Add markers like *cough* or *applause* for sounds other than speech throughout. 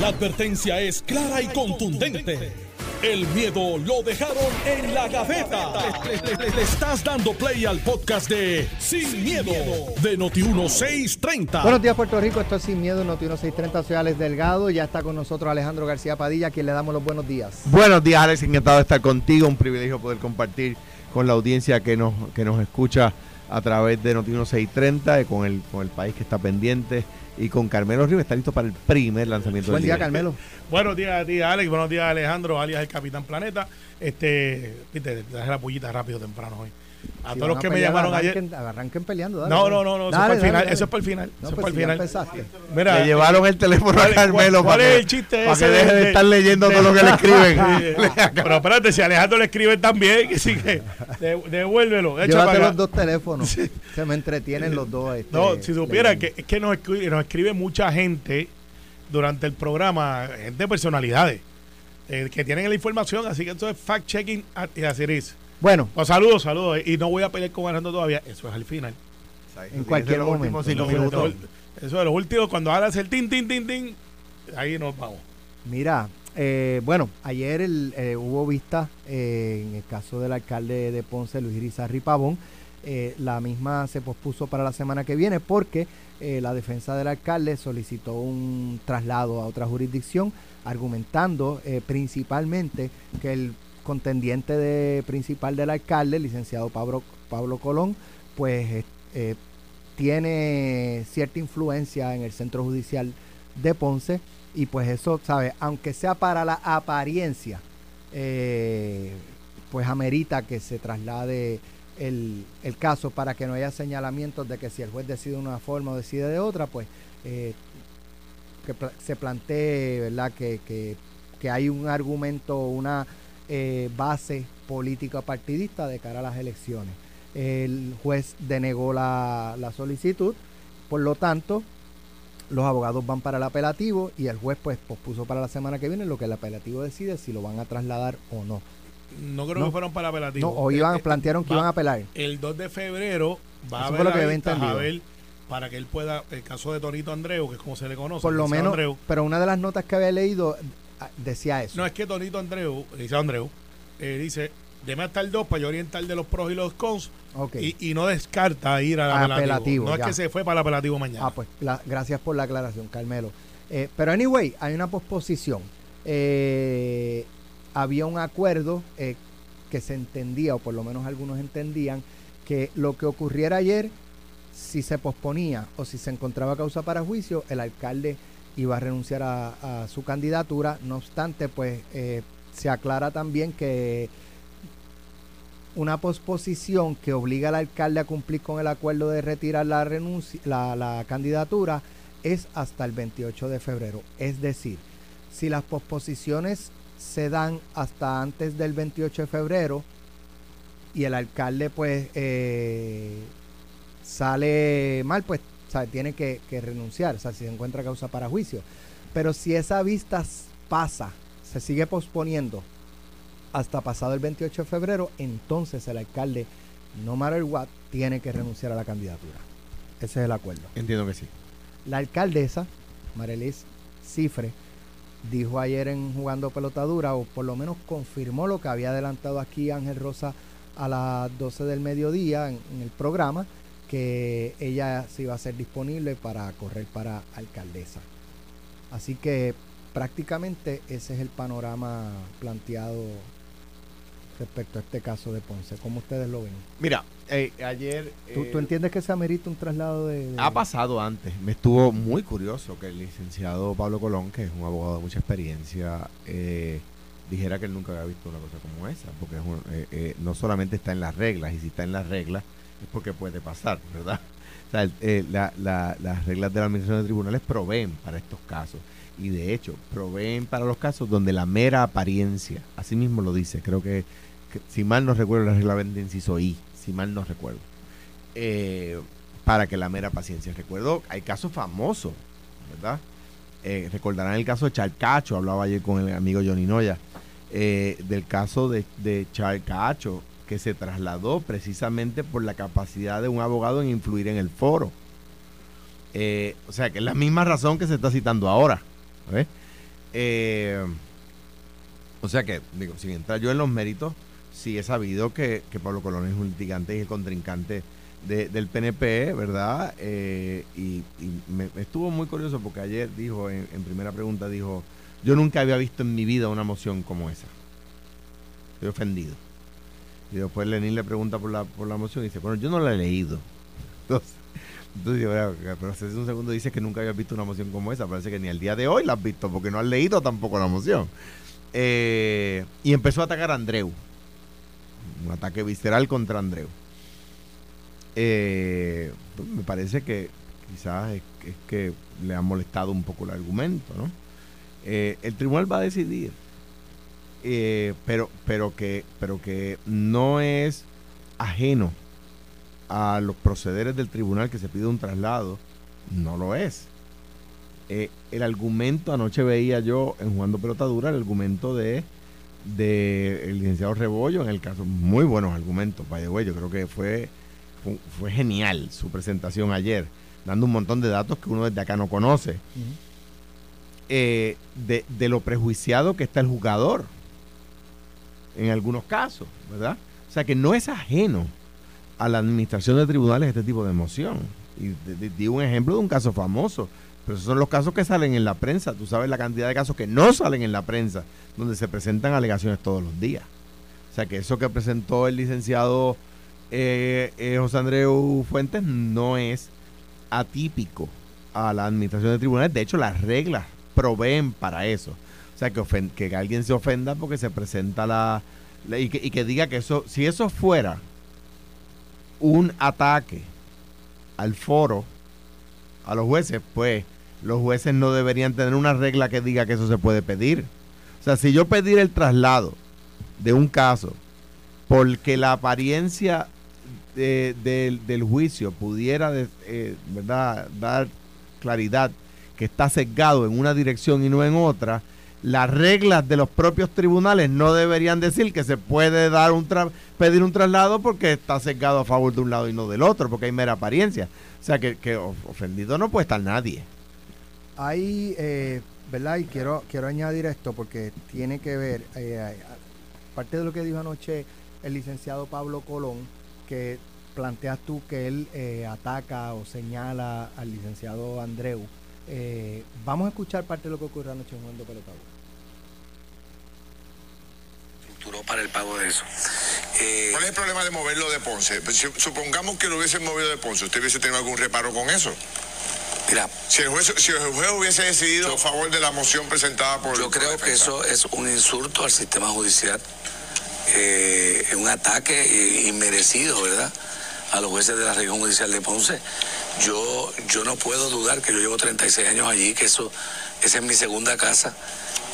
La advertencia es clara y contundente. El miedo lo dejaron en la gaveta. Le, le- le estás dando play al podcast de Sin, miedo, de Noti1630. Buenos días, Puerto Rico. Esto es Sin Miedo, Noti 1630. Soy Alex Delgado. Ya está con nosotros Alejandro García Padilla, a quien le damos los buenos días. Buenos días, Alex. Encantado de estar contigo. Un privilegio poder compartir con la audiencia que nos, que nos escucha a través de Noti 1630, eh, con el, con el país que está pendiente y con Carmelo Ríos. Está listo para el primer lanzamiento Buen del día, Carmelo. Buenos días a ti, Alex. Buenos días, Alejandro, alias el Capitán Planeta. Este, viste, te dejé la pullita rápido temprano hoy. A Si todos los que me llamaron ayer. arranquen, Arranquen peleando. dale, No, no, no, no, eso es Dale, para el dale, final. dale. Eso es para el final. No, eso es pues para el si ya final. empezaste. Mira, Le llevaron el teléfono a ¿cuál- Carmelo cuál para, es que- el chiste para que ese deje de- estar leyendo todo lo que le *laughs* escriben. Pero espérate, si Alejandro le escribe también, *laughs* que sí que de- devuélvelo. Llévate los dos teléfonos. Se me entretienen los dos. este, No, si supiera leyendo. que es que nos escribe, nos escribe mucha gente durante el programa, gente de personalidades, eh, que tienen la información, así que eso es fact-checking at- y así es. Bueno, Pues saludos, saludos. Y no voy a pelear con Alejandro todavía, eso es al final. En cualquier los momento. cinco Eso, minutos. eso de los últimos, cuando hagas el tin, tin, tin, tin, ahí nos vamos. Mira, eh, bueno, ayer el, eh, hubo vista eh, en el caso del alcalde de Ponce, Luis Irizarry Pavón. Eh, la misma se pospuso para la semana que viene porque eh, la defensa del alcalde solicitó un traslado a otra jurisdicción, argumentando eh, principalmente que el contendiente de, principal del alcalde, el licenciado Pablo, Pablo Colón, pues eh, eh, tiene cierta influencia en el centro judicial de Ponce y pues eso, ¿sabes? Aunque sea para la apariencia, eh, pues amerita que se traslade el, el caso para que no haya señalamientos de que si el juez decide de una forma o decide de otra, pues que se plantee, ¿verdad? Que, que, que hay un argumento, una eh, base política partidista de cara a las elecciones. El juez denegó la, la solicitud, por lo tanto, los abogados van para el apelativo y el juez pues pospuso para la semana que viene lo que el apelativo decide si lo van a trasladar o no. No creo No. que fueron para apelativo. No, o iban, Eh, eh, plantearon que va- iban a apelar. El 2 de febrero va Eso a lo haber que vista, a ver para que él pueda, el caso de Tonito Andreu, que es como se le conoce. Por lo menos, Andreu. pero una de las notas que había leído decía eso. No, es que Tonito Andreu, dice Andreu, eh, dice, deme hasta el 2 para yo orientar de los pros y los cons y, y no descarta ir al Apelativo, apelativo. No ya. es que se fue para el apelativo mañana. Ah, pues la- gracias por la aclaración, Carmelo. Eh, pero anyway, hay una posposición. Eh, había un acuerdo eh, que se entendía, o por lo menos algunos entendían, que lo que ocurriera ayer, si se posponía o si se encontraba causa para juicio, el alcalde iba a renunciar a, su candidatura. No obstante, pues eh, se aclara también que una posposición que obliga al alcalde a cumplir con el acuerdo de retirar la la, la candidatura es hasta el 28 de febrero. Es decir, si las posposiciones se dan hasta antes del 28 de febrero y el alcalde pues eh, sale mal, pues sea, tiene que, que renunciar, o sea, si se encuentra causa para juicio. Pero si esa vista pasa, se sigue posponiendo hasta pasado el 28 de febrero, entonces el alcalde, no matter what, tiene que renunciar a la candidatura. Ese es el acuerdo. Entiendo que sí. La alcaldesa, Marelis Cifre, dijo ayer en Jugando Pelotadura, o por lo menos confirmó lo que había adelantado aquí Ángel Rosa a las 12 del mediodía en, en el programa, que ella se iba a ser disponible para correr para alcaldesa. Así que prácticamente ese es el panorama planteado respecto a este caso de Ponce. ¿Cómo ustedes lo ven? Mira, eh, ayer... ¿Tú, eh, tú entiendes que se amerita un traslado de...? de- Ha pasado antes. Me estuvo muy curioso que el licenciado Pablo Colón, que es un abogado de mucha experiencia, eh, dijera que él nunca había visto una cosa como esa. Porque es un- eh, eh, no solamente está en las reglas, y si está en las reglas es porque puede pasar, ¿verdad? Eh, la- la- las reglas de la administración de tribunales proveen para estos casos. Y de hecho, proveen para los casos donde la mera apariencia, así mismo lo dice, creo que, si mal no recuerdo, la regla de inciso I, si mal no recuerdo. Eh, para que la mera paciencia. Recuerdo, hay casos famosos, ¿verdad? Eh, recordarán el caso de Charcacho, hablaba ayer con el amigo Johnny Noya, eh, del caso de, de Charcacho, que se trasladó precisamente por la capacidad de un abogado en influir en el foro. Eh, o sea, que es la misma razón que se está citando ahora. Eh, o sea que, digo, sin entrar yo en los méritos, sí he sabido que, que Pablo Colón es un litigante y el contrincante del PNP, ¿verdad? Eh, y, me, estuvo muy curioso porque ayer dijo, en, primera pregunta, dijo, yo nunca había visto en mi vida una moción como esa. Estoy ofendido. Y después Lenín le pregunta por la, por la moción y dice, bueno, yo no la he leído. Entonces, entonces pero hace un segundo dice que nunca había visto una moción como esa. Parece que ni al día de hoy la has visto porque no has leído tampoco la moción. Eh, y empezó a atacar a Andreu. Un ataque visceral contra Andreu. Eh, me parece que quizás es, que le ha molestado un poco el argumento, ¿no? Eh, el tribunal va a decidir, eh, pero, pero, que, pero que no es ajeno a los procederes del tribunal que se pide un traslado, no lo es. el argumento, anoche veía yo en Jugando Pelota Dura, el argumento de de el licenciado Rebollo, en el caso, muy buenos argumentos, by the yo creo que fue fue, genial su presentación ayer, dando un montón de datos que uno desde acá no conoce. Eh, de, lo prejuiciado que está el jugador en algunos casos, ¿verdad? O sea que no es ajeno a la administración de tribunales este tipo de emoción. Y di un ejemplo de un caso famoso, pero esos son los casos que salen en la prensa. Tú sabes la cantidad de casos que no salen en la prensa, donde se presentan alegaciones todos los días. O sea que eso que presentó el licenciado eh, eh, José Andreu Fuentes no es atípico a la administración de tribunales. De hecho, las reglas proveen para eso. O sea, que, que alguien se ofenda porque se presenta la... y, que, diga que eso, si eso fuera un ataque al foro, a los jueces, pues los jueces no deberían tener una regla que diga que eso se puede pedir. O sea, si yo pedir el traslado de un caso porque la apariencia del juicio pudiera eh, ¿verdad? dar claridad que está sesgado en una dirección y no en otra, las reglas de los propios tribunales no deberían decir que se puede dar un pedir un traslado porque está sesgado a favor de un lado y no del otro, porque hay mera apariencia. O sea que, ofendido no puede estar nadie. Hay, eh, ¿verdad? Y quiero, quiero añadir esto porque tiene que ver, eh, parte de lo que dijo anoche el licenciado Pablo Colón, que planteas tú que él eh, ataca o señala al licenciado Andreu. Eh, vamos a escuchar parte de lo que ocurrió anoche en Juan de Pelotado. Para el pago de eso. Eh, ¿Cuál es el problema de moverlo de Ponce? Pues, supongamos que lo hubiesen movido de Ponce, ¿usted hubiese tenido algún reparo con eso? Mira, si el, juez, si el juez hubiese decidido a favor de la moción presentada por... Yo creo que eso es un insulto al sistema judicial, es un ataque inmerecido, ¿verdad? a los jueces de la región judicial de Ponce. Yo, yo no puedo dudar que yo llevo 36 años allí, que eso, esa es mi segunda casa.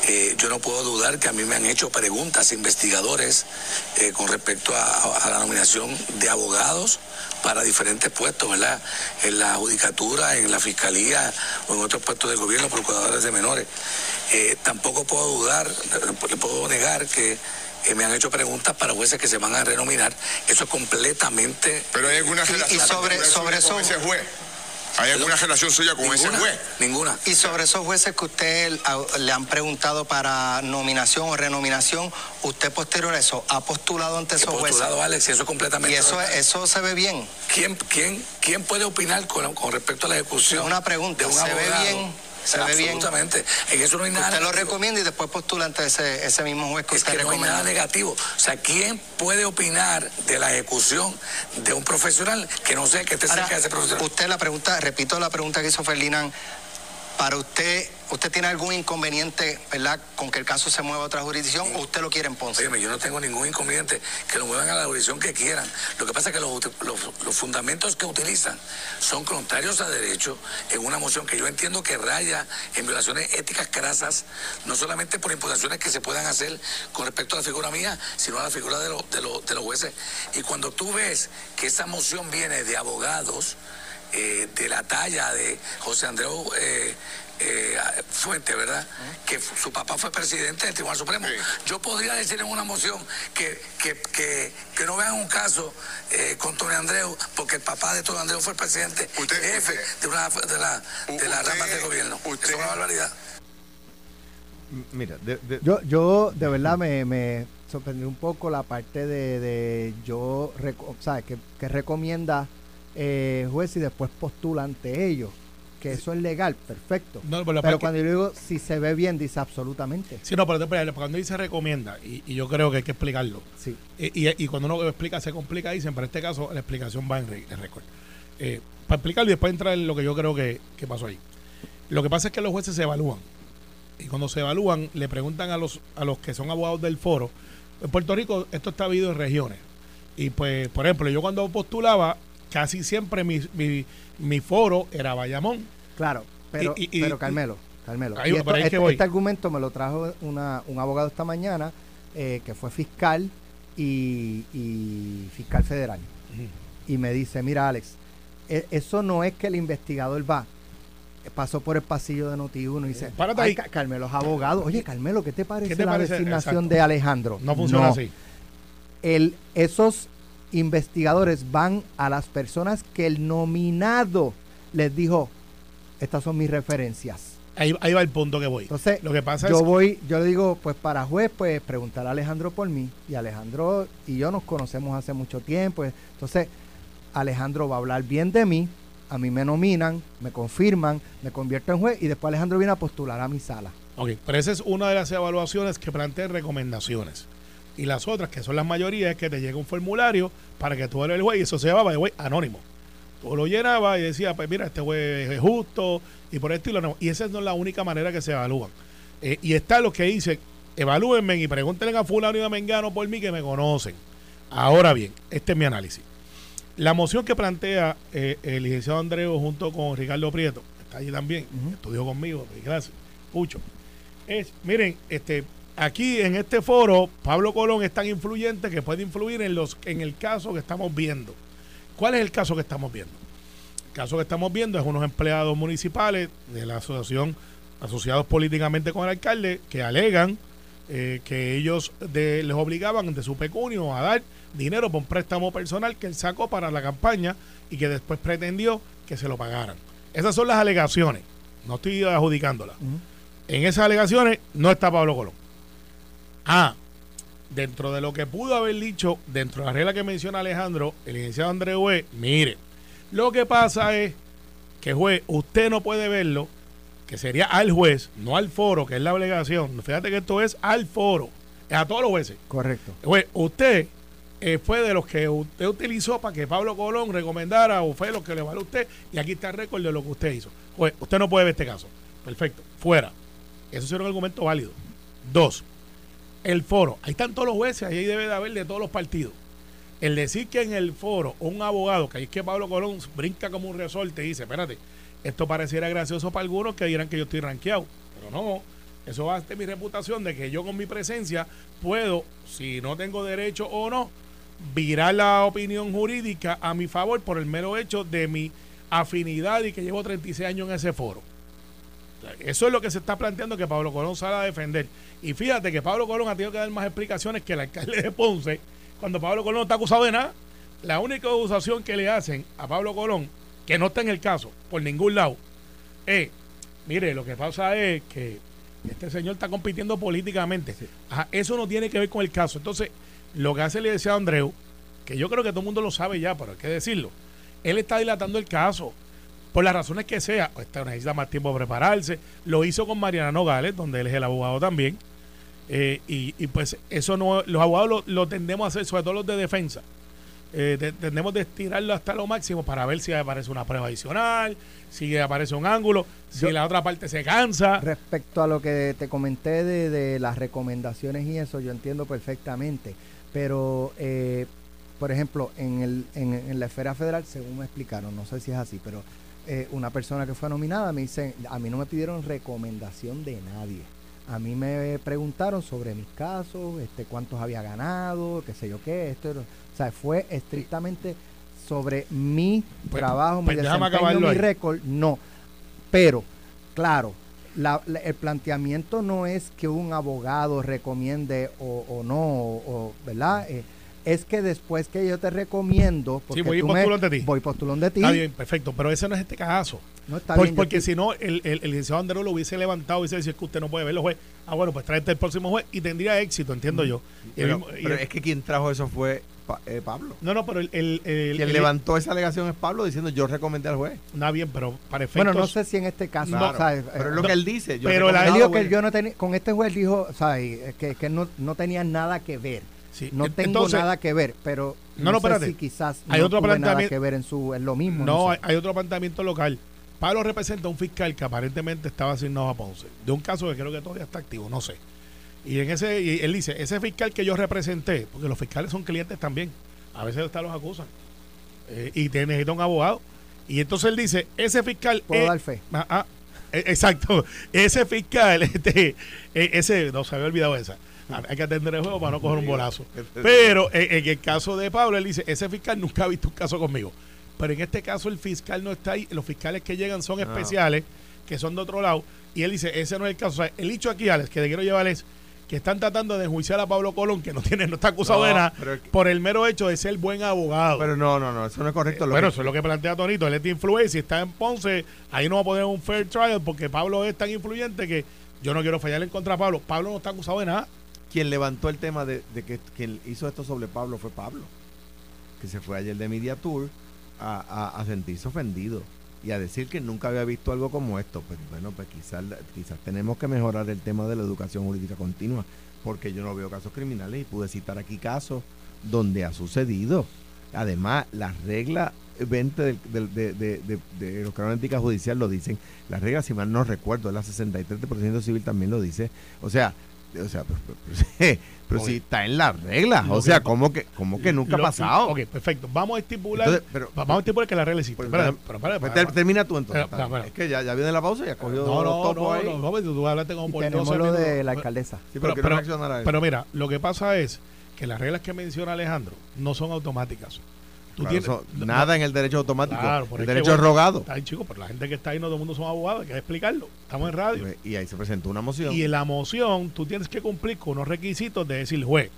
Eh, yo no puedo dudar que a mí me han hecho preguntas investigadores eh, con respecto a, la nominación de abogados para diferentes puestos, ¿verdad? En la judicatura, en la fiscalía o en otros puestos del gobierno, procuradores de menores. Eh, tampoco puedo dudar, puedo negar que me han hecho preguntas para jueces que se van a renominar. Eso es completamente. Pero hay alguna relación y sobre, sobre eso, ese juez. ¿Hay alguna relación suya con ese juez? Ninguna. Y sobre esos jueces que usted le han preguntado para nominación o renominación, usted posterior a eso ha postulado ante esos jueces. postulado, Alex, y eso es completamente. Y eso, eso se ve bien. ¿Quién, quién, quién puede opinar con, con respecto a la ejecución? Una pregunta, ¿se ve bien? Se ve bien. Absolutamente. En eso no hay nada. Usted lo recomienda y después postula ante ese, ese mismo juez que es usted que no hay nada negativo. O sea, ¿quién puede opinar de la ejecución de un profesional que no sé que esté cerca de ese profesional? Usted la pregunta, repito la pregunta que hizo Ferdinand, para usted ¿Usted tiene algún inconveniente, verdad, con que el caso se mueva a otra jurisdicción o usted lo quiere en Ponce? yo no tengo ningún inconveniente que lo muevan a la jurisdicción que quieran. Lo que pasa es que los, fundamentos que utilizan son contrarios a derecho en una moción que yo entiendo que raya en violaciones éticas crasas, no solamente por imputaciones que se puedan hacer con respecto a la figura mía, sino a la figura de, de, los jueces. Y cuando tú ves que esa moción viene de abogados, eh, de la talla de José Andreu eh, eh, Fuente, ¿verdad? Que su papá fue presidente del Tribunal Supremo. Yo podría decir en una moción que, que, no vean un caso eh, con Tony Andreu, porque el papá de Tony Andreu fue el presidente jefe de, una, de la, de la rama del gobierno. Usted, es una barbaridad. Mira, de- de- Yo, yo de verdad me, me sorprendió un poco la parte de, de yo, reco- ¿sabes? Que, que recomienda eh, juez y después postula ante ellos. Que eso es legal, perfecto. No, pero cuando yo digo si se ve bien, dice absolutamente. Sí, no, pero cuando dice recomienda, y, y yo creo que hay que explicarlo. Sí. Y, y- y cuando uno explica, se complica, dicen, pero en este caso la explicación va en, en récord. Eh, para explicarlo y después entrar en lo que yo creo que, que pasó ahí. Lo que pasa es que los jueces se evalúan. Y cuando se evalúan, le preguntan a los, a los que son abogados del foro. En Puerto Rico esto está dividido en regiones. Y pues, por ejemplo, yo cuando postulaba, casi siempre mi, mi, mi foro era Bayamón. Claro, pero, Y- y- y- pero Carmelo, Carmelo. Ahí y esto- este, voy. este argumento me lo trajo una, un abogado esta mañana eh, que fue fiscal y, y fiscal federal. Y me dice, mira Alex, e- eso no es que el investigador va, pasó por el pasillo de Noti1 y dice, Eh, Párate "Ay, ahí". Ca- Carmelo es abogado. Oye, Carmelo, ¿qué te parece ¿Qué te la designación Exacto. de Alejandro? No funciona así. el, esos investigadores van a las personas que el nominado les dijo, estas son mis referencias. Ahí, ahí va el punto que voy. Entonces, lo que pasa yo es voy, yo le digo, pues para juez, pues preguntar a Alejandro por mí. Y Alejandro y yo nos conocemos hace mucho tiempo. Entonces, Alejandro va a hablar bien de mí, a mí me nominan, me confirman, me convierto en juez y después Alejandro viene a postular a mi sala. Ok, pero esa es una de las evaluaciones que plantea recomendaciones. Y las otras, que son las mayorías, es que te llega un formulario para que tú eres el juez y eso se llama, by the way, anónimo. Tú lo llenabas y decías, pues mira, este juez es justo y por el estilo no. Y esa no es la única manera que se evalúan. Eh, y está lo que dice, evalúenme y pregúntenle a fulano y a Mengano por mí que me conocen. Ahora bien, este es mi análisis. La moción que plantea eh, el licenciado Andreu junto con Ricardo Prieto, está allí también, estudió conmigo, gracias, Pucho. Es, miren, este, aquí en este foro, Pablo Colón es tan influyente que puede influir en, los, en el caso que estamos viendo. ¿Cuál es el caso que estamos viendo? El caso que estamos viendo es unos empleados municipales de la asociación asociados políticamente con el alcalde que alegan eh, que ellos de- les obligaban de su pecunio a dar dinero por un préstamo personal que él sacó para la campaña y que después pretendió que se lo pagaran. Esas son las alegaciones. No estoy adjudicándolas. En esas alegaciones no está Pablo Colón. Ah, dentro de lo que pudo haber dicho, dentro de la regla que menciona Alejandro, el licenciado André Hue, mire, lo que pasa es que juez, usted no puede verlo, que sería al juez, no al foro, que es la obligación. Fíjate que esto es al foro, es a todos los jueces. Correcto. Juez, usted eh, fue de los que usted utilizó para que Pablo Colón recomendara o fue lo que le vale a usted y aquí está el récord de lo que usted hizo. Juez, usted no puede ver este caso. Perfecto, fuera. Eso sería un argumento válido. Dos, el foro. Ahí están todos los jueces, ahí debe de haber de todos los partidos. El decir que en el foro un abogado, que ahí es que Pablo Colón brinca como un resorte y dice, espérate, esto pareciera gracioso para algunos que dirán que yo estoy rankeado. Pero no, eso va de mi reputación de que yo con mi presencia puedo, si no tengo derecho o no, virar la opinión jurídica a mi favor por el mero hecho de mi afinidad y que llevo 36 años en ese foro. Eso es lo que se está planteando que Pablo Colón sale a defender. Y fíjate que Pablo Colón ha tenido que dar más explicaciones que el alcalde de Ponce, cuando Pablo Colón no está acusado de nada. La única acusación que le hacen a Pablo Colón, que no está en el caso, por ningún lado, es, mire, lo que pasa es que este señor está compitiendo políticamente. Ajá, eso no tiene que ver con el caso. Entonces, lo que hace el licenciado Andreu, que yo creo que todo el mundo lo sabe ya, pero hay que decirlo, él está dilatando el caso por las razones que sea, este, necesita más tiempo para prepararse. Lo hizo con Mariana Nogales, donde él es el abogado también. Eh, y, y pues eso no, los abogados lo, lo tendemos a hacer, sobre todo los de defensa. Eh, de- tendemos de estirarlo hasta lo máximo para ver si aparece una prueba adicional, si aparece un ángulo, si Yo- la otra parte se cansa. Respecto a lo que te comenté de, de las recomendaciones y eso, yo entiendo perfectamente. Pero, eh, por ejemplo, en, el, en, en la esfera federal, según me explicaron, no sé si es así, pero eh, una persona que fue nominada me dice, a mí no me pidieron recomendación de nadie. A mí me preguntaron sobre mis casos, este, cuántos había ganado, qué sé yo qué, esto, o sea, fue estrictamente sobre mi Pues- trabajo, pues mi déjame desempeño, mi récord, no. Pero, claro, la- la- el planteamiento no es que un abogado recomiende o, o no, o, o, ¿verdad? Eh, es que después que yo te recomiendo, porque Sí, voy tú postulón me- de ti. voy postulón de ti, Está bien, perfecto, pero ese no es este caso. no está Por- bien, yo porque si no, el, el, el licenciado Andrés lo hubiese levantado y hubiese dicho "Es que usted no puede verlo, juez. Ah, bueno, pues tráete el próximo juez y tendría éxito, entiendo yo. Y el Pero, mismo- y pero el- es que quien trajo eso fue eh, Pablo. no, no, pero el... el, el- Quien el- levantó esa alegación es Pablo diciendo yo recomendé al juez. Está bien, pero para efectos... bueno, no sé si en este caso, pero es Eh, lo no, que él dice. Yo pero él dijo que yo no tenía, con este juez dijo, ¿sabes? Que, que no, no tenía nada que ver. Sí, No en- tengo entonces, nada que ver, pero No, no, sé espérate. si quizás Hay no otro tuve nada que ver en su lo mismo. No, sé. hay, otro planteamiento local. Pablo representa a un fiscal que aparentemente estaba asignado a Ponce, de un caso que creo que todavía está activo, no sé. Y en ese, y él dice, ese fiscal que yo representé, porque los fiscales son clientes también, a veces hasta los acusan, eh, y te necesita un abogado. Y entonces él dice, ese fiscal... Puedo eh, dar fe. ah, ah, eh, exacto, *laughs* ese fiscal, *laughs* este, eh, ese, no se había olvidado esa. Ah, *laughs* Hay que atender el juego para no coger un bolazo. *laughs* Pero eh, en el caso de Pablo, él dice, ese fiscal nunca ha visto un caso conmigo. Pero en este caso el fiscal no está ahí, los fiscales que llegan son especiales, que son de otro lado, y él dice, ese no es el caso. O sea, el dicho aquí, Alex, que te quiero llevar es que están tratando de enjuiciar a Pablo Colón, que no tiene, no está acusado No, de nada, pero- por el mero hecho de ser buen abogado. Pero no, no, no, eso no es correcto. Lo bueno, que- eso es lo que plantea Tonito, él es de influencia, está en Ponce, ahí no va a poner un fair trial porque Pablo es tan influyente que yo no quiero fallarle en contra de Pablo. Pablo no está acusado de nada. Quien levantó el tema de, que hizo esto sobre Pablo fue Pablo, que se fue ayer de Media Tour a, sentirse ofendido y a decir que nunca había visto algo como esto. Pues bueno, pues quizás, quizás tenemos que mejorar el tema de la educación jurídica continua, porque yo no veo casos criminales y pude citar aquí casos donde ha sucedido. Además, las reglas 20 del- del- de, de, de, de los judicial lo dicen. Las reglas, si mal no recuerdo, la 63 del procedimiento civil también lo dice. O sea, o sea, pero, pero- pero- pero Ok. si está en las reglas. Lo O que- sea, ¿cómo que, cómo que nunca ha pasado? Ok, perfecto. Vamos a estipular. Entonces, vamos a estipular que la regla existe. Pues, déjame- pero, espera, Pues termina tú entonces. Es que ya, ya viene la pausa y has cogido No, los no, topos no, ahí. no, Robert, tú hablaste como por tenemos 12 lo de la alcaldesa. Sí, pero, Pero, a eso. pero mira, lo que pasa es que las reglas que menciona Alejandro no son automáticas. Tú Claro, tienes- eso- no- nada en el derecho automático. Claro, el es que, derecho bueno, rogado. Está chico, pero la gente que está ahí no todo el mundo son abogados, hay que explicarlo. Estamos en radio. Y ahí se presentó una moción. Y en la moción tú tienes que cumplir con unos requisitos de decir, juez,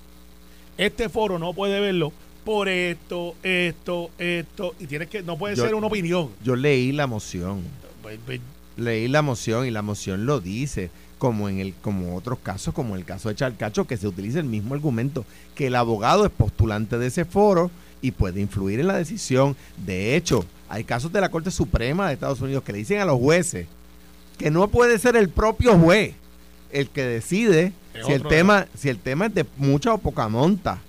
este foro no puede verlo por esto, esto, esto, y tienes que, no puede Yo- ser una opinión. Yo leí la moción. Pues, pues, leí la moción y la moción lo dice como en el como otros casos como el caso de Charcacho que se utiliza el mismo argumento que el abogado es postulante de ese foro y puede influir en la decisión. De hecho hay casos de la Corte Suprema de Estados Unidos que le dicen a los jueces que no puede ser el propio juez el que decide Es si el tema si el tema es de mucha o poca monta.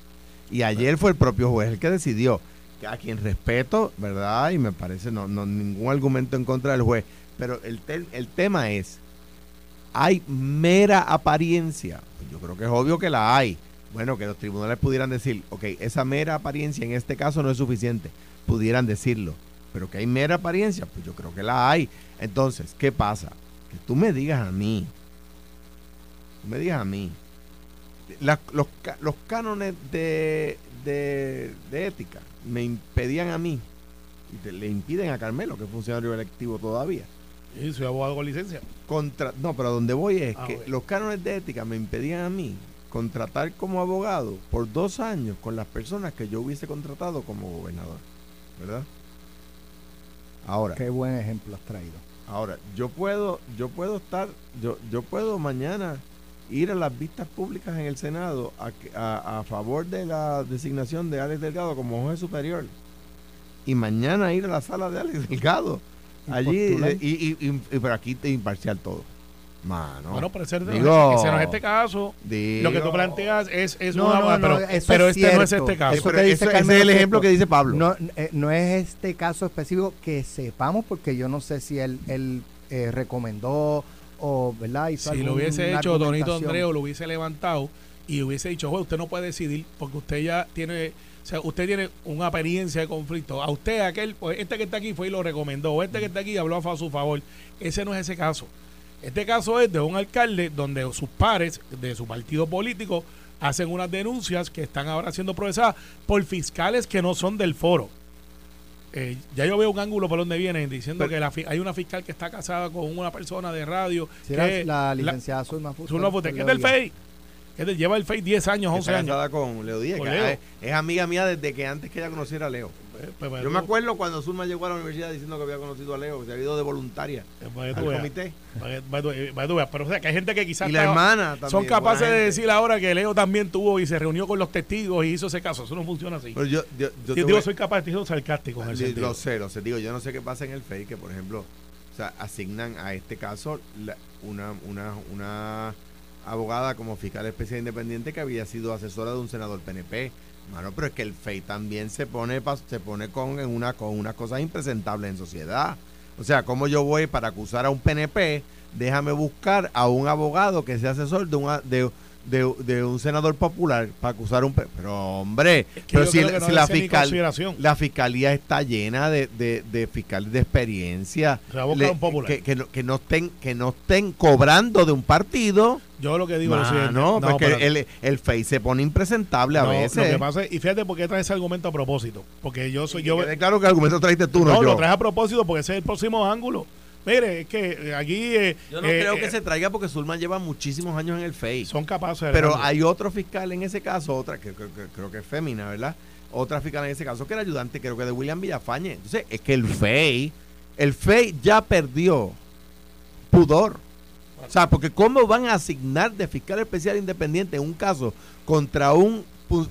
Y ayer fue el propio juez el que decidió. Que a quien respeto verdad y me parece no, no ningún argumento en contra del juez. Pero el, el tema es, ¿hay mera apariencia? Pues yo creo que es obvio que la hay. Bueno, que los tribunales pudieran decir, ok, esa mera apariencia en este caso no es suficiente. Pudieran decirlo. Pero que hay mera apariencia, pues yo creo que la hay. Entonces, ¿qué pasa? Que tú me digas a mí, tú me digas a mí, la- los, los cánones de, de, de ética me impedían a mí, y te- le impiden a Carmelo, que es funcionario electivo todavía, sí, soy abogado con licencia. contra no pero donde voy es Ah, que los cánones de ética me impedían a mí contratar como abogado por dos años con las personas que yo hubiese contratado como gobernador verdad ahora Qué buen ejemplo has traído. ahora yo puedo yo puedo estar yo yo puedo mañana ir a las vistas públicas en el senado a, a, a favor de la designación de Alex Delgado como juez superior y mañana ir a la sala de Alex Delgado allí y, y, y- y- pero aquí te imparcial todo mano Bueno, pero ese, Digo- ese no es este caso. Digo- Lo que tú planteas es, es No, una no, no, pero, pero es este no es este caso. Que dice eso- ese es el ejemplo que dice Pablo No, eh, no es este caso específico que sepamos porque yo no sé si él, él eh, recomendó o, ¿verdad? Hizo Si lo hubiese hecho Donito. Andreo, lo hubiese levantado y hubiese dicho, juez, usted no puede decidir porque usted ya tiene, o sea, usted tiene una experiencia de conflicto. A usted, aquel, pues este que está aquí fue y lo recomendó, o este que está aquí habló a su favor. Ese no es ese caso. Este caso es de un alcalde donde sus pares de su partido político hacen unas denuncias que están ahora siendo procesadas por fiscales que no son del foro. Eh, ya yo veo un ángulo por donde vienen diciendo Pero- que la hay una fiscal que está casada con una persona de radio Sí, que la, licenciada Zulma Fuster. Zulma Fuster, que es del FEI. que lleva el FEI 10 años, que 11 está años. casada con Leo Díaz, Con que Leo. es, es amiga mía desde que antes que ella conociera a Leo. Pues, pues, para Yo me acuerdo cuando Zulma llegó a la universidad diciendo que había conocido a Leo, que se había ido de voluntaria tú al comité. veas. Pero o sea, que hay gente que quizás Y la estaba- hermana también. son capaces de decir ahora que Leo también tuvo y se reunió con los testigos y hizo ese caso. Eso no funciona así. Pero yo, yo, yo Yo te digo, soy capaz de ser sarcástico en el. Lo sé, lo sé. Digo, yo no sé qué pasa en el FEI, que por ejemplo, o sea, asignan a este caso la- una, una, una abogada como fiscal especial independiente que había sido asesora de un senador PNP. Mano, pero es que el FEI también se pone se pone con en una con unas cosas impresentables en sociedad. O sea, como yo voy para acusar a un PNP, déjame buscar a un abogado que sea asesor de una de, de un senador popular para acusar un pero hombre, Es que pero si, no si la fiscal la fiscalía está llena de, de, de fiscales de experiencia un que, que no, que no estén que no estén cobrando de un partido Yo lo que digo es no, No, porque pero- el, el FEI se pone impresentable a no, veces Lo que pasa es, y fíjate por qué traes ese argumento a propósito. Porque yo soy Y yo. claro que el argumento traiste tú no, no, yo lo traes a propósito porque ese es el próximo ángulo. Mire, es que eh, aquí. eh, yo no eh, creo eh, que se traiga porque Zulman lleva muchísimos años en el FEI Son capaces de. pero hay otro fiscal en ese caso otra que, que- que creo que es fémina verdad otra fiscal en ese caso que era ayudante creo que de William Villafañe entonces es que el FEI el FEI ya perdió pudor o sea porque cómo van a asignar de fiscal especial independiente en un caso contra un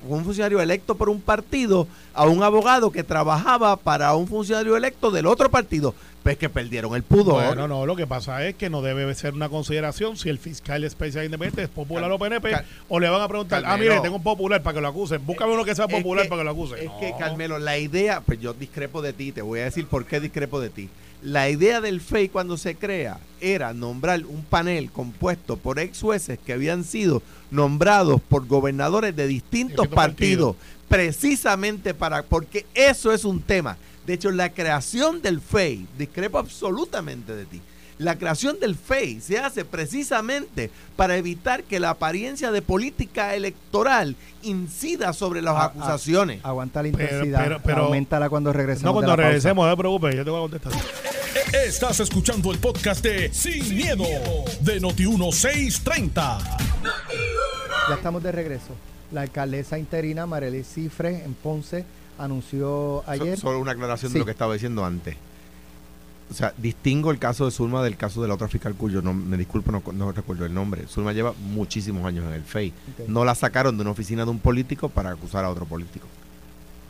un funcionario electo por un partido a un abogado que trabajaba para un funcionario electo del otro partido pues que perdieron el pudor Bueno, no, lo que pasa es que no debe ser una consideración si el fiscal especial independiente es popular Cal- o PNP Cal- o le van a preguntar, ah, mire, tengo un popular para que lo acusen. Búscame uno que sea popular que- para que lo acusen. Es No. que, Carmelo, la idea, pues yo discrepo de ti, te voy a decir por qué discrepo de ti. La idea del FEI cuando se crea era nombrar un panel compuesto por ex jueces que habían sido nombrados por gobernadores de distintos partidos, precisamente para, porque eso es un tema. De hecho, la creación del FEI, discrepo absolutamente de ti, la creación del FEI se hace precisamente para evitar que la apariencia de política electoral incida sobre las Ah, ah, acusaciones. Aguanta la intensidad. pero- pero- aumentala cuando regresemos. no, de cuando pausa. regresemos, no te preocupes, yo te voy a contestar. Estás escuchando el podcast de Sin, miedo, de Noti1630. Ya estamos de regreso. La alcaldesa interina Marelis Cifre en Ponce anunció So- ayer. solo una aclaración Sí. de lo que estaba diciendo antes. O sea, distingo el caso de Zulma del caso de la otra fiscal cuyo no, me disculpo, no, no recuerdo el nombre. Zulma lleva muchísimos años en el FEI. No la sacaron de una oficina de un político para acusar a otro político.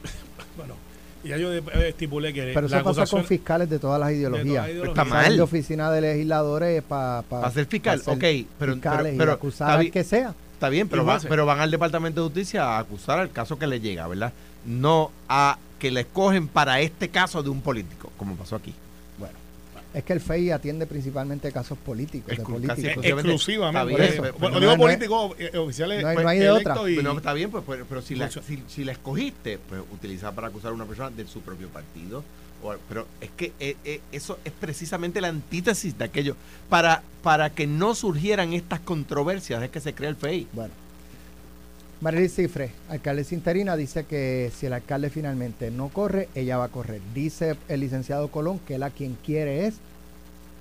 *laughs* Bueno, ya yo eh, estipulé que pero la eso pasa con fiscales de todas las ideologías. las ideologías. Está mal. Oficina de legisladores para Para ser fiscal, ok, pero, fiscales pero, y pero acusar al que sea. está bien, pero, va- pero van al Departamento de Justicia a acusar al caso que le llega, ¿verdad? No a que le escogen para este caso de un político, como pasó aquí. Es que el FEI atiende principalmente casos políticos, de políticos. casi Eh, exclusivamente. bien, pero-. Bueno, digo es- no políticos eh, oficiales no hay- pues, no hay de otra. y- Bueno, está bien, pues, pero, pero si, la, si, si la escogiste, pues utilizar para acusar a una persona de su propio partido. O- pero es que eh, eh, eso es precisamente la antítesis de aquello. Para, para que no surgieran estas controversias es que se crea el FEI. Bueno. Marelis Cifre, alcaldesa interina, dice que si el alcalde finalmente no corre, ella va a correr. Dice el licenciado Colón que él a quien quiere es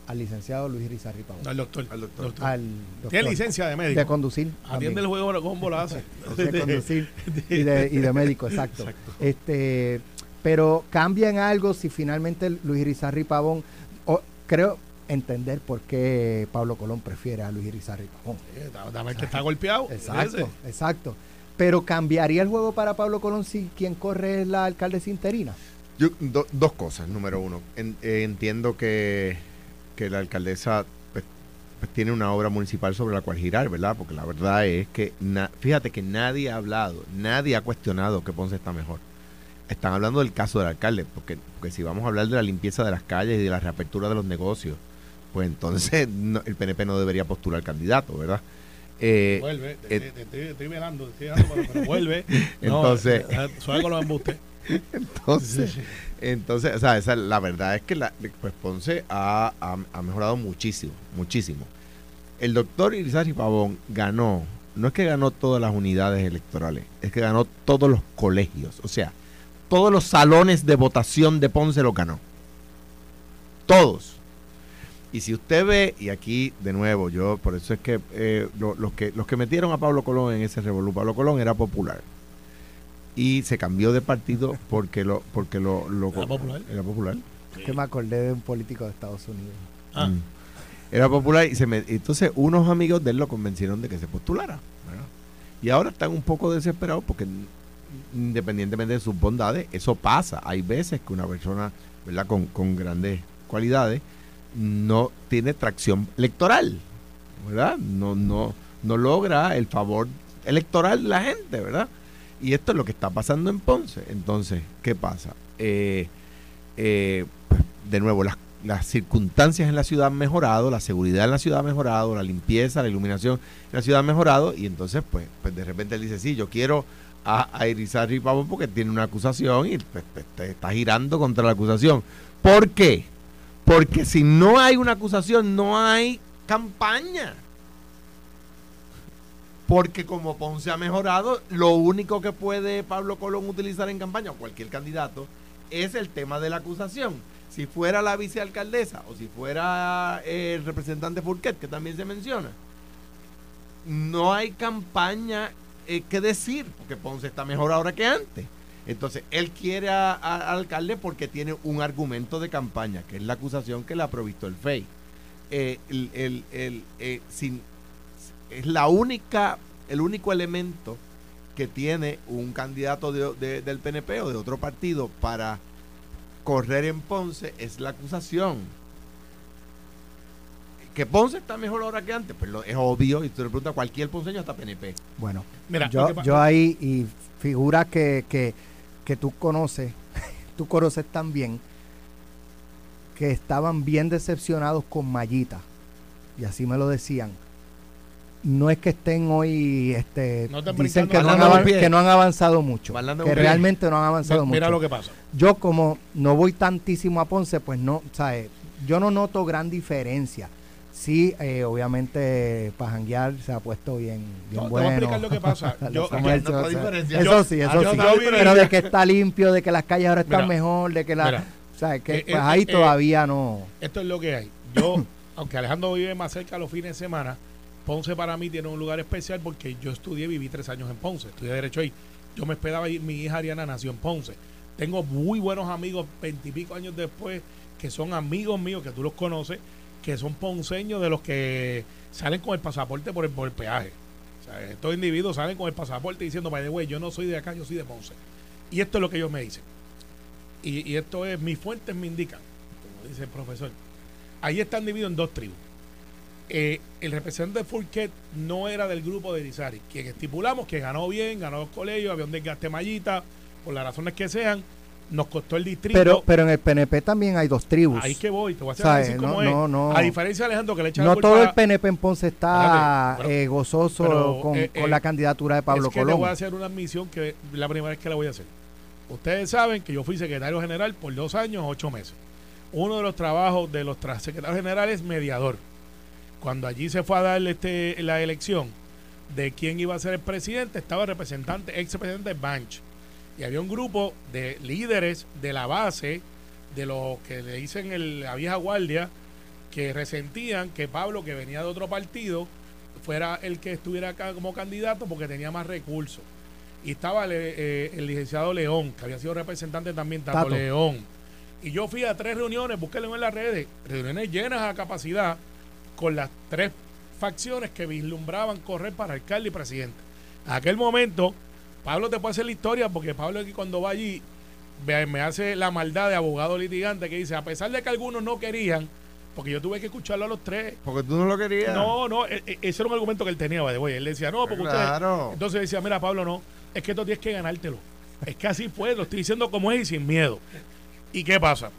al licenciado Luis Rizarri Pavón. Al doctor. Al doctor. Doctor. Al doctor. Tiene licencia de médico. de conducir. Atiende también. el juego lo hace. *laughs* de conducir y de, y de médico, exacto. Este, pero cambia en algo si finalmente Luis Irizarry Pavón, o, creo entender por qué Pablo Colón prefiere a Luis Irizarry Pavón. Eh, Dame el que está golpeado. Exacto, Ese. exacto. Pero cambiaría el juego para Pablo Colón si quien corre es la alcaldesa interina. Yo, do- dos cosas. Número uno, eh, entiendo que, que la alcaldesa pues, pues, tiene una obra municipal sobre la cual girar, ¿verdad? Porque la verdad es que, na- fíjate que nadie ha hablado, nadie ha cuestionado que Ponce está mejor. Están hablando del caso del alcalde, porque, porque si vamos a hablar de la limpieza de las calles y de la reapertura de los negocios, pues entonces no- el PNP no debería postular candidato, ¿verdad? Eh, Vuelve, te, eh, te- te estoy, velando, te estoy velando, pero, pero vuelve. *laughs* Entonces- No, eh, suave con los embustes. *laughs* Entonces, entonces, o sea, esa, la verdad es que la, pues Ponce ha, ha- ha mejorado muchísimo, muchísimo. El doctor Irizarry Pavón ganó, no es que ganó todas las unidades electorales, es que ganó todos los colegios, o sea, todos los salones de votación de Ponce los ganó. Todos. Y si usted ve, y aquí de nuevo, yo por eso es que, eh, lo- los que los que metieron a Pablo Colón en ese revolú, Pablo Colón era popular. Y se cambió de partido porque lo porque lo, lo- ¿Era popular? Era popular. Que me acordé de un político de Estados Unidos. Ah. Mm. Era popular y se me, entonces unos amigos de él lo convencieron de que se postulara. ¿verdad? Y ahora están un poco desesperados porque independientemente de sus bondades, eso pasa. Hay veces que una persona ¿verdad? Con, con grandes cualidades no tiene tracción electoral, ¿verdad? No, no, no logra el favor electoral de la gente, ¿verdad? Y esto es lo que está pasando en Ponce. Entonces, ¿qué pasa? Eh, eh, pues, de nuevo, las, las circunstancias en la ciudad han mejorado, la seguridad en la ciudad ha mejorado, la limpieza, la iluminación en la ciudad ha mejorado, y entonces, pues, pues de repente él dice, sí, yo quiero a, a Irizarry Pavón porque tiene una acusación y pues, te está girando contra la acusación. ¿Por qué? Porque si no hay una acusación, no hay campaña. Porque como Ponce ha mejorado, lo único que puede Pablo Colón utilizar en campaña, o cualquier candidato, es el tema de la acusación. Si fuera la vicealcaldesa o si fuera eh, el representante Furquet, que también se menciona, no hay campaña eh, que decir, porque Ponce está mejor ahora que antes. Entonces, él quiere a- a- al alcalde porque tiene un argumento de campaña, que es la acusación que le ha provisto el FEI. Eh, el- el- el, eh, sin- es la única, el único elemento que tiene un candidato de- de- del PNP o de otro partido para correr en Ponce es la acusación. Que Ponce está mejor ahora que antes, pues lo- es obvio, y tú le preguntas a cualquier ponceño hasta PNP. Bueno, Mira, yo, yo ahí, y figuras que, que, que tú conoces, *laughs* tú conoces también, que estaban bien decepcionados con Mayita, y así me lo decían. No es que estén hoy, este, No dicen que no, han que no han avanzado mucho, que realmente no han avanzado mira mucho. lo que pasa. Yo como no voy tantísimo a Ponce, pues no, ¿sabes? Yo no noto gran diferencia. Sí, eh, obviamente para janguear se ha puesto bien, bien No, te voy a bueno. explicar lo que *laughs* pasa. Yo- no, o sea. Eso sí, eso yo sí. Pero de que está limpio, de que las calles ahora están Mira, mejor, de que la... mira. ¿sabes? Que Eh, pues eh, ahí eh, todavía no... Esto es lo que hay. Yo, *coughs* aunque Alejandro vive más cerca los fines de semana, Ponce para mí tiene un lugar especial porque yo estudié, viví tres años en Ponce, estudié Derecho ahí. Yo me esperaba ir, mi hija Ariana nació en Ponce. Tengo muy buenos amigos, veintipico años después, que son amigos míos, que tú los conoces, que son ponceños de los que salen con el pasaporte por el, por peaje. Estos individuos salen con el pasaporte diciendo, by the way, yo no soy de acá, yo soy de Ponce. Y esto es lo que ellos me dicen. Y, y esto es, mis fuentes me indican, como dice el profesor. Ahí están divididos en dos tribus. Eh, el representante de Fourquet no era del grupo de Irizarry, quien estipulamos que ganó bien, ganó los colegios, había un desgaste mallita, por las razones que sean, nos costó el distrito. Pero, pero en el PNP también hay dos tribus. Ahí que voy, te voy a hacer ¿Sabes? decir No, cómo no, es. no. A diferencia de Alejandro que le echa la no culpa todo el PNP en Ponce está pero- eh, gozoso pero, con, eh, con eh, la candidatura de Pablo es que Colón. voy a hacer una admisión que la primera vez que la voy a hacer. Ustedes saben que yo fui secretario general por dos años, ocho meses. Uno de los trabajos de los secretarios generales es mediador. Cuando allí se fue a darle este, la elección de quién iba a ser el presidente, estaba el representante, ex representante Banch. Y había un grupo de líderes de la base, de los que le dicen el- la vieja guardia, que resentían que Pablo, que venía de otro partido, fuera el que estuviera acá como candidato porque tenía más recursos. Y estaba eh, el licenciado León, que había sido representante también, Tato. León. Y yo fui a tres reuniones, búsquenlo en las redes, reuniones llenas a capacidad, con las tres facciones que vislumbraban correr para alcalde y presidente. En aquel momento, Pablo te puede hacer la historia, porque Pablo aquí cuando va allí, me hace la maldad de abogado litigante que dice, a pesar de que algunos no querían, porque yo tuve que escucharlo a los tres, Porque tú no lo querías. no, no, e- e- ese era un argumento que él tenía, way. Él decía, no, porque ustedes. Claro. Entonces decía, mira, Pablo, no, es que esto tienes que ganártelo. Es que así fue, lo estoy diciendo como es y sin miedo. ¿Y qué pasa?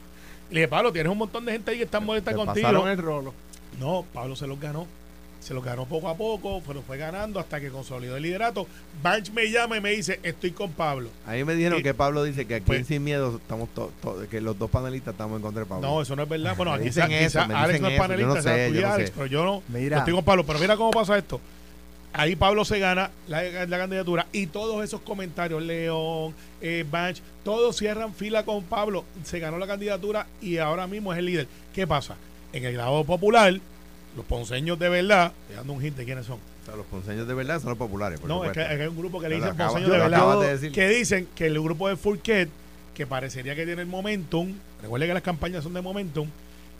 Le dije, Pablo, tienes un montón de gente ahí que están molesta Te contigo. pasaron el rolo. No, Pablo se los ganó. Se los ganó poco a poco, pero fue ganando hasta que consolidó el liderato. Banch me llama y me dice, estoy con Pablo. A mí me dijeron que Pablo dice que aquí pues- en Sin Miedo estamos to- to- que los dos panelistas estamos en contra de Pablo. No, eso no es verdad. Bueno, aquí dicen quizá, eso, quizá Alex no es eso. Yo panelista, no sea sé, tú no pero yo no, Mira. no estoy con Pablo. Pero mira cómo pasa esto. Ahí Pablo se gana la, la candidatura y todos esos comentarios, León, eh, Banch, todos cierran fila con Pablo. Se ganó la candidatura y ahora mismo es el líder. ¿Qué pasa? en el lado popular, los ponceños de verdad, te dando un hint de quiénes son. O sea, los ponceños de verdad son los populares. Por No, es que, supuesto. es que hay un grupo que le dicen acaba- ponceños de verdad. de decir. Que dicen que el grupo de Fourquet, que parecería que tiene el momentum, recuerde que las campañas son de momentum,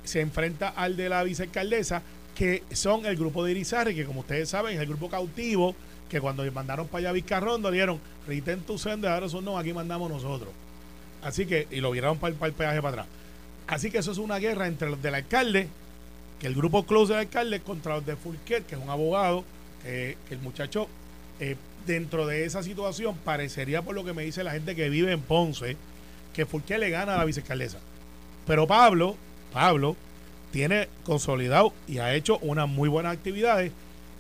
se enfrenta al de la vicealcaldesa, que son el grupo de Irizarry, que como ustedes saben es el grupo cautivo, que cuando mandaron para allá a Vizcarrondo dijeron, retén tu senda, ahora son no, aquí mandamos nosotros. Así que, y lo viraron para el, para el peaje para atrás. Así que eso es una guerra entre los del alcalde, que el grupo close del alcalde, contra los de Fourquet, que es un abogado, el muchacho, eh, dentro de esa situación, parecería por lo que me dice la gente que vive en Ponce, que Fourquet le gana a la vicealcaldesa. Pero Pablo, Pablo, tiene consolidado y ha hecho unas muy buenas actividades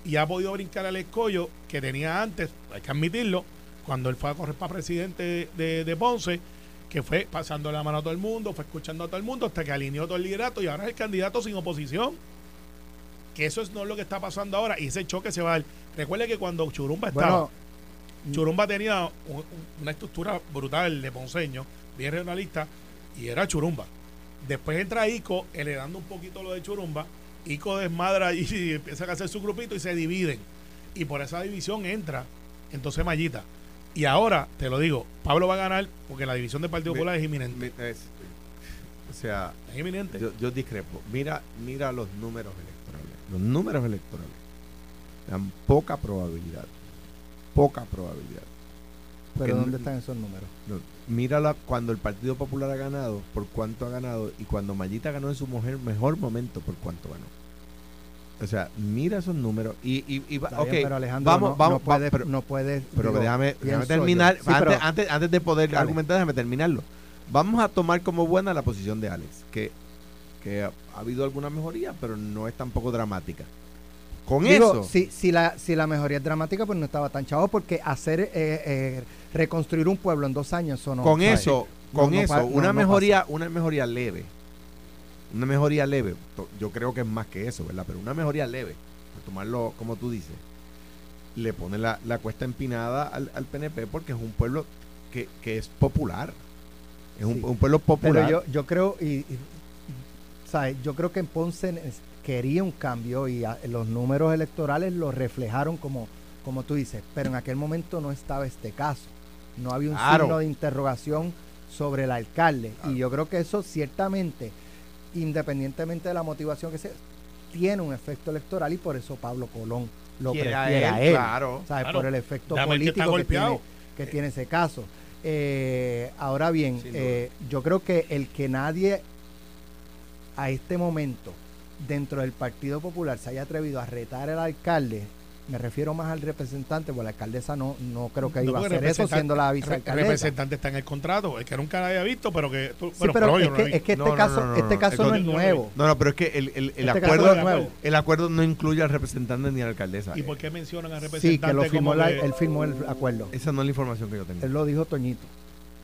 y ha podido brincar al escollo que tenía antes, hay que admitirlo, cuando él fue a correr para presidente de, de Ponce, que fue pasando la mano a todo el mundo, fue escuchando a todo el mundo hasta que alineó todo el liderato y ahora es el candidato sin oposición. Que eso es no es lo que está pasando ahora y ese choque se va a dar. Recuerde que cuando Churumba estaba, Bueno, Churumba tenía un- un- una estructura brutal de ponceño, bien regionalista, y era Churumba. Después entra Ico, heredando un poquito lo de Churumba. Ico desmadra y, *laughs* y empieza a hacer su grupito y se dividen. Y por esa división entra entonces Mallita. Y ahora, te lo digo, Pablo va a ganar porque la división del Partido Mi- Popular es inminente. Mi- es- o sea, Es inminente. yo, yo discrepo. Mira, mira los números electorales. Los números electorales dan poca probabilidad. Poca probabilidad. pero que- ¿dónde están esos números? No, mírala cuando el Partido Popular ha ganado, por cuánto ha ganado, y cuando Mayita ganó en su mujer mejor momento, por cuánto ganó. O sea, mira esos números y, y, y va- Está ok, bien, pero Alejandro, vamos, no, vamos, no puedes, pero, no puedes, pero digo, déjame, terminar, Sí, antes, pero- antes, antes de poder Dale. argumentar, déjame terminarlo. Vamos a tomar como buena la posición de Alex, que, que ha, ha habido alguna mejoría, pero no es tampoco dramática. Con Digo, eso, si, si, la, si la mejoría es dramática, pues no estaba tan chavo, porque hacer, eh, eh, reconstruir un pueblo en dos años, eso no. con ¿sabes? eso, con no eso, una mejoría, una mejoría leve, una mejoría leve, yo creo que es más que eso, ¿verdad? Pero una mejoría leve, tomarlo como tú dices, le pone la, la cuesta empinada al, al PNP porque es un pueblo que, que es popular, es un, Sí. un pueblo popular. Pero yo, yo creo, y, y, ¿sabes? Yo creo que en Ponce quería un cambio y a- los números electorales lo reflejaron como, como tú dices, pero en aquel momento no estaba este caso. No había un Claro. signo de interrogación sobre el alcalde. Y yo creo que eso ciertamente, independientemente de la motivación que sea, tiene un efecto electoral y por eso Pablo Colón lo prefiere a él, claro. ¿sabes? Claro. Por el efecto Dame que político que, tiene, que tiene ese caso. Eh, ahora bien, eh, yo creo que el que nadie a este momento dentro del Partido Popular se haya atrevido a retar al alcalde, me refiero más al representante, porque la alcaldesa no, no creo que No, iba a porque hacer eso siendo la vicealcaldesa. representante está en el contrato, el que nunca la había visto, pero que tú, Sí, bueno, pero pero yo es no que, es que este No, no, caso, no, no, este no. caso El no es nuevo. No, no, pero es que el, el, el Este acuerdo, no es nuevo. el acuerdo no incluye al representante ni a la alcaldesa. ¿Y por qué mencionan al Sí, representante que lo firmó como la- que- él firmó el acuerdo. Esa no es la información que yo tengo. Él lo dijo Toñito.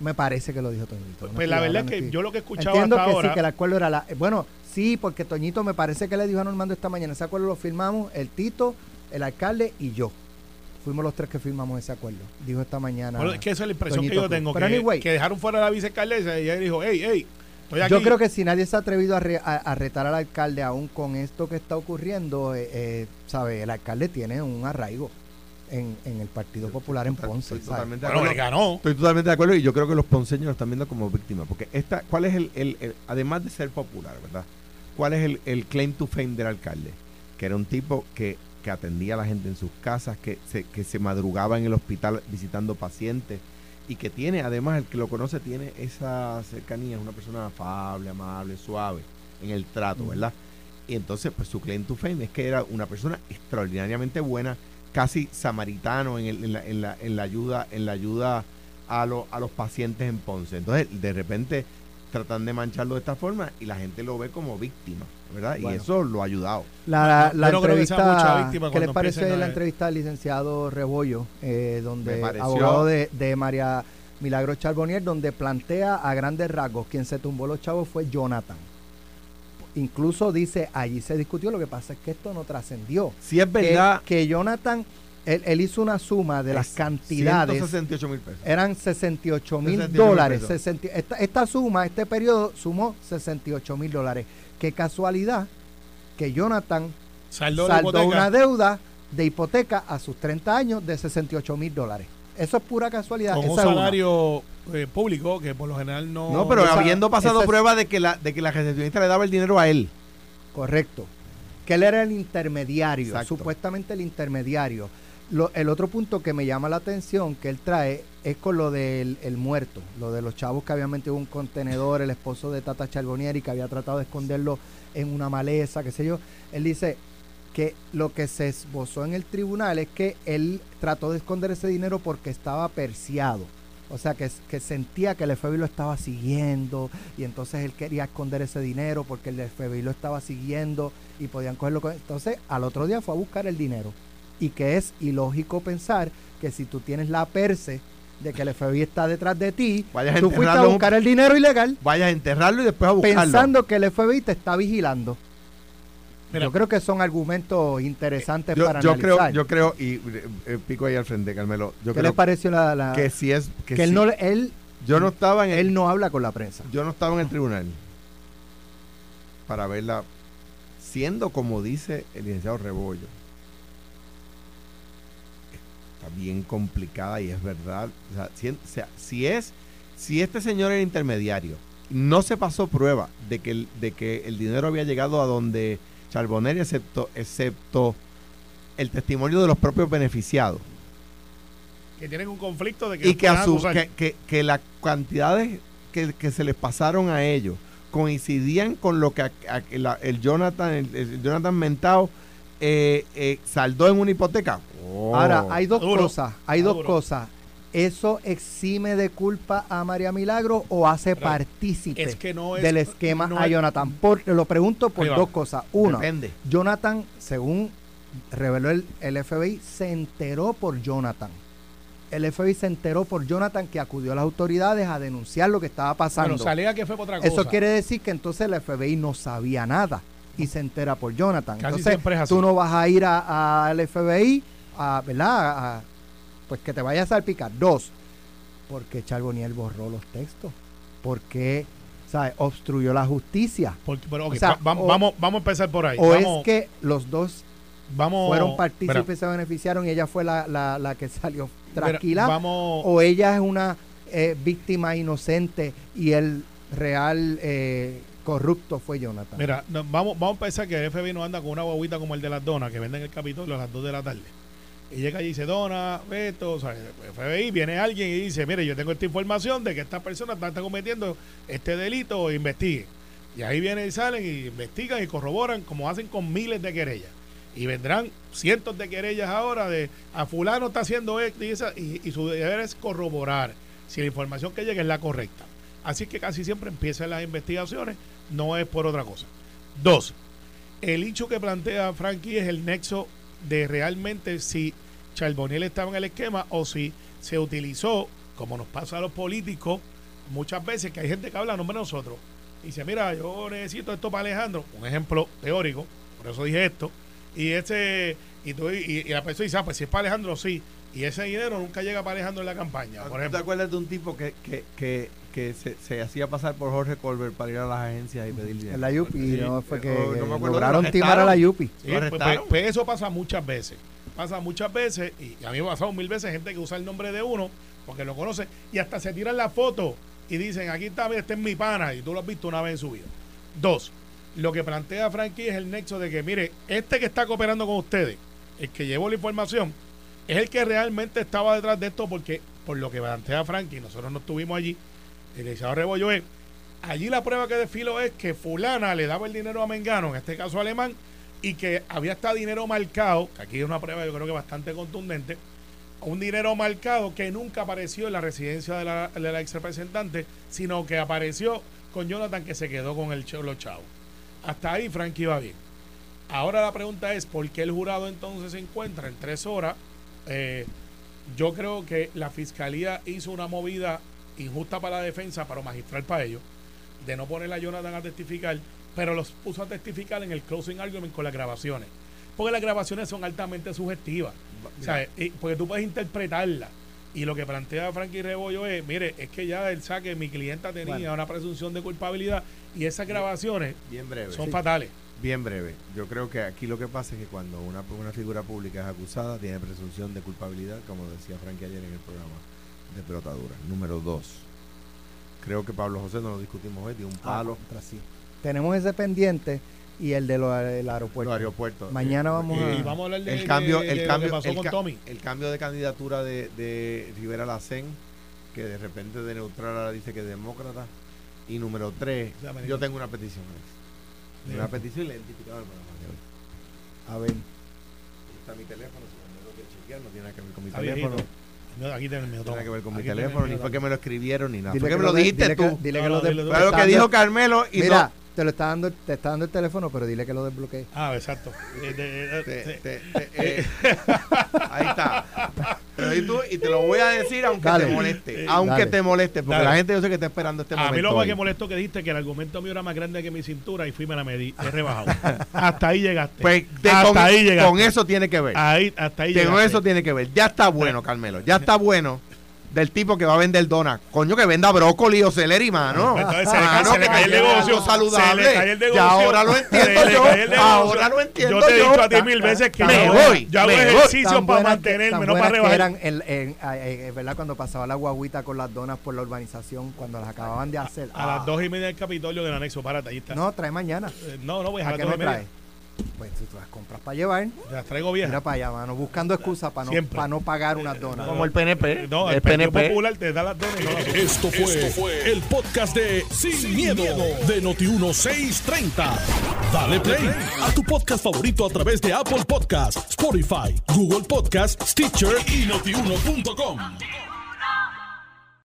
Me parece que lo dijo Toñito. Pues, No pues la verdad es que yo lo que he escuchado Entiendo hasta que ahora, sí, que el acuerdo era la... Bueno, sí, porque Toñito me parece que le dijo a Normando esta mañana, ese acuerdo lo firmamos el Tito, el alcalde y yo. Fuimos los tres que firmamos ese acuerdo. Dijo esta mañana. bueno, es que esa es la impresión Toñito que yo tengo, que, anyway. que dejaron fuera a la vicealcaldesa y ella dijo, hey, hey, estoy aquí. Yo creo que si nadie se ha atrevido a, re- a- a retar al alcalde aún con esto que está ocurriendo, eh, eh, ¿sabe? El alcalde tiene un arraigo en, en el Partido Popular en Ponce. estoy totalmente de acuerdo. ganó. Estoy totalmente de acuerdo y yo creo que los ponceños lo están viendo como víctimas. Porque esta, ¿cuál es el, el- el- además de ser popular, verdad? ¿Cuál es el, el claim to fame del alcalde? Que era un tipo que, que atendía a la gente en sus casas, que se, que se madrugaba en el hospital visitando pacientes y que tiene, además, el que lo conoce tiene esa cercanía, es una persona afable, amable, suave en el trato, ¿verdad? Y entonces, pues su claim to fame es que era una persona extraordinariamente buena, casi samaritano en, el- en la, en la- en la ayuda, en la ayuda a, lo- a los pacientes en Ponce. Entonces, de repente tratan de mancharlo de esta forma y la gente lo ve como víctima, ¿verdad? Y eso lo ha ayudado. La, la no creo que sea entrevista, ¿qué les parece la entrevista del licenciado Rebollo, eh, donde abogado de, de María Milagro Charbonnier, donde plantea a grandes rasgos quien se tumbó los chavos fue Jonathan. Incluso dice, allí se discutió, lo que pasa es que esto no trascendió. Si es Que- verdad, Que, Jonathan, él, él hizo una suma de las es cantidades 168 mil pesos. eran 68 mil 68 mil dólares. pesos. 60 esta, esta suma, este periodo sumó 68 mil dólares. Qué casualidad que Jonathan Saldó una deuda de hipoteca a sus 30 años de 68 mil dólares. Eso es pura casualidad. con un salario eh, público que por lo general no. No, pero esa- habiendo pasado prueba de que la de que la recepcionista le daba el dinero a él. Correcto. Que él era el intermediario, Exacto. supuestamente el intermediario. Lo- el otro punto que me llama la atención que él trae es con lo del el muerto, lo de los chavos que habían metido un contenedor, el esposo de Tata Charbonieri que había tratado de esconderlo en una maleza, qué sé yo. Él dice que lo que se esbozó en el tribunal es que él trató de esconder ese dinero porque estaba perseado. O sea, que, que sentía que el FBI lo estaba siguiendo y entonces él quería esconder ese dinero porque el FBI lo estaba siguiendo y podían cogerlo. con- Entonces, al otro día fue a buscar el dinero. Y que es ilógico pensar que si tú tienes la perse de que el FBI está detrás de ti, Vayas tú fuiste a buscar el dinero ilegal Vayas a enterrarlo y después a buscarlo. pensando que el FBI te está vigilando. Mira, Yo creo que son argumentos interesantes yo, para yo creo, yo creo, y eh, eh, pico ahí al frente, Carmelo. Yo ¿Qué creo les pareció la, la- que si es que, que él no él yo no estaba en el, él no habla con la prensa? yo no estaba en el tribunal para verla siendo como dice el licenciado Rebollo. Bien complicada y es verdad. O sea, si, o sea, si es si este señor era intermediario, no se pasó prueba de que el, de que el dinero había llegado a donde Charbonnery excepto excepto el testimonio de los propios beneficiados. Que tienen un conflicto de que y que a su que, que, que las cantidades que, que se les pasaron a ellos coincidían con lo que a- a- la- el Jonathan el, el Jonathan Mentao eh, eh, saldó en una hipoteca Oh. Ahora, hay dos Duro, cosas, hay dos cosas. ¿Eso exime de culpa a María Milagro o hace Pero partícipe es que no es- del esquema no a Jonathan? Por, lo pregunto por dos cosas. Uno, depende Jonathan, según reveló el, el FBI, se enteró por Jonathan. El FBI se enteró por Jonathan que acudió a las autoridades a denunciar lo que estaba pasando. Salía que fue por otra cosa. Eso quiere decir que entonces el FBI no sabía nada y se entera por Jonathan. Casi entonces siempre es así. tú no vas a ir a- al FBI a, ¿verdad? A- pues que te vayas a salpicar. Dos, porque Charboniel borró los textos. Porque, ¿sabes? Obstruyó la justicia. Porque- pero, ok, O sea, va- va- o- vamos, vamos a empezar por ahí. O vamos, es que los dos vamos, fueron mira, partícipes, se beneficiaron y ella fue la, la, la que salió mira, tranquila. vamos, o ella es una eh, víctima inocente y el real eh, corrupto fue Jonathan. Mira, no, vamos, vamos a pensar que el FBI no anda con una guaguita como el de las donas que venden en el Capitolio a las 2 de la tarde. Y llega y dice, dona, Beto, o sea, el FBI, viene alguien y dice, mire, yo tengo esta información de que esta persona está, está cometiendo este delito, investigue. Y ahí vienen y salen y investigan y corroboran como hacen con miles de querellas. Y vendrán cientos de querellas ahora de a fulano está haciendo esto y, esa, y, y su deber es corroborar si la información que llega es la correcta. Así que casi siempre empiezan las investigaciones, no es por otra cosa. Dos, el hecho que plantea Frankie es el nexo de realmente si Charboniel estaba en el esquema o si se utilizó, como nos pasa a los políticos, muchas veces que hay gente que habla a nombre de nosotros. Y dice, mira, yo necesito esto para Alejandro, un ejemplo teórico, por eso dije esto, y ese y, tú- y la persona dice, ah, pues si es para Alejandro, sí, y ese dinero nunca llega para Alejandro en la campaña, por ¿Tú te acuerdas de un tipo que, que, que, que se, se hacía pasar por Jorge Colbert para ir a las agencias y pedir dinero? En la Yupi, Sí, no fue que, no, que no me acuerdo, lograron lo timar a la. Yupi. Sí, ¿Lo pues, pues- pues eso pasa muchas veces. Pasa muchas veces, y a mí me ha pasado mil veces gente que usa el nombre de uno porque lo conoce y hasta se tiran la foto y dicen, aquí está, mira, este es mi pana, y tú lo has visto una vez en su vida. Dos, lo que plantea Frankie es el nexo de que, mire, este que está cooperando con ustedes, el que llevó la información, es el que realmente estaba detrás de esto porque, por lo que plantea Frankie, nosotros no estuvimos allí, el licenciado Rebollo es, allí la prueba que desfilo es que fulana le daba el dinero a Mengano, en este caso alemán, y que había hasta dinero marcado, que aquí es una prueba yo creo que bastante contundente, un dinero marcado que nunca apareció en la residencia de la, de la ex representante, sino que apareció con Jonathan que se quedó con el ch- los chavos. Hasta ahí Frankie va bien. Ahora la pregunta es, ¿por qué el jurado entonces se encuentra en tres horas? Eh, yo creo que la fiscalía hizo una movida injusta para la defensa, pero magistral para ellos, de no poner a Jonathan a testificar, pero los puso a testificar en el closing argument con las grabaciones. Porque las grabaciones son altamente sugestivas. ¿sabes? Y- porque tú puedes interpretarlas. Y lo que plantea Frankie Rebollo es, mire, es que ya el saque, mi clienta tenía Bueno. una presunción de culpabilidad y esas grabaciones Bien breve. son fatales. Bien breve. Yo creo que aquí lo que pasa es que cuando una, una figura pública es acusada, tiene presunción de culpabilidad, como decía Frankie ayer en el programa de pelotadura. Número dos. Creo que Pablo José, no lo discutimos hoy, dio un Ah, palo. contra sí. Tenemos ese pendiente y el del aeropuerto. Los aeropuertos. Mañana vamos Eh, a- Y vamos a hablar de, el cambio, de- de el lo cambio, que pasó el, con ca- Tommy. el cambio de candidatura de, de Rivera Lacén, que de repente de neutral ahora dice que es demócrata. Y número tres, De yo tengo una petición. De- Una petición y la he identificado de. A ver. Aquí está mi teléfono, si me tengo que chequear, no tiene nada que ver con mi Está teléfono. viejito. No, aquí tiene el mío. No tiene que ver con mi Aquí teléfono, ni fue que me lo escribieron, ni nada. Dile Fue que me lo de- dijiste dile tú. que- dile No, que no, lo de- lo que dijo Carmelo y Mira, te lo está dando, te está dando el teléfono, pero dile que lo desbloquee. Ah, exacto. Eh, de- no. te- te- te- *laughs* eh, ahí está. Lo di tú y te lo voy a decir aunque Dale. te moleste. Eh, Aunque dale. te moleste, porque Dale. la gente yo sé que está esperando este a mí momento. lo más que molestó que dijiste que el argumento mío era más grande que mi cintura y fui me la medí. He rebajado. *laughs* hasta ahí llegaste. Pues de- hasta con, ahí llegaste. con eso tiene que ver. Ahí, hasta ahí Con llegaste. eso tiene que ver. Ya está bueno, Carmelo. Ya está bueno del tipo que va a vender donas. Coño, que venda brócoli o celery, mano. Entonces se le, ca- Mano, se le que cae el negocio. saludable. Se le cae el negocio. Ya ahora lo entiendo yo. Ahora lo entiendo Yo te he dicho a ti mil veces que Me yo, voy, yo hago voy. ejercicio para mantenerme, no para rebajar. eran en, en- a- eh, eh, ¿verdad? Cuando pasaba la guaguita con las donas por la urbanización, cuando las acababan de hacer. A Ah. las dos y media del Capitolio del anexo, párate, ahí está. No, trae mañana. Eh, no, no, pues a ¿A las qué dos no y media. trae? Pues si tú las compras para llevar, Las traigo viejas. mira para allá, mano, buscando excusas para no, Siempre. para no pagar unas donas. Como el PNP. No, el, el Partido PNP. Popular te da las donas y no las Esto fue, el podcast de Sin, miedo, de Noti1630. Dale play a tu podcast favorito a través de Apple Podcasts, Spotify, Google Podcasts, Stitcher y notiuno.com.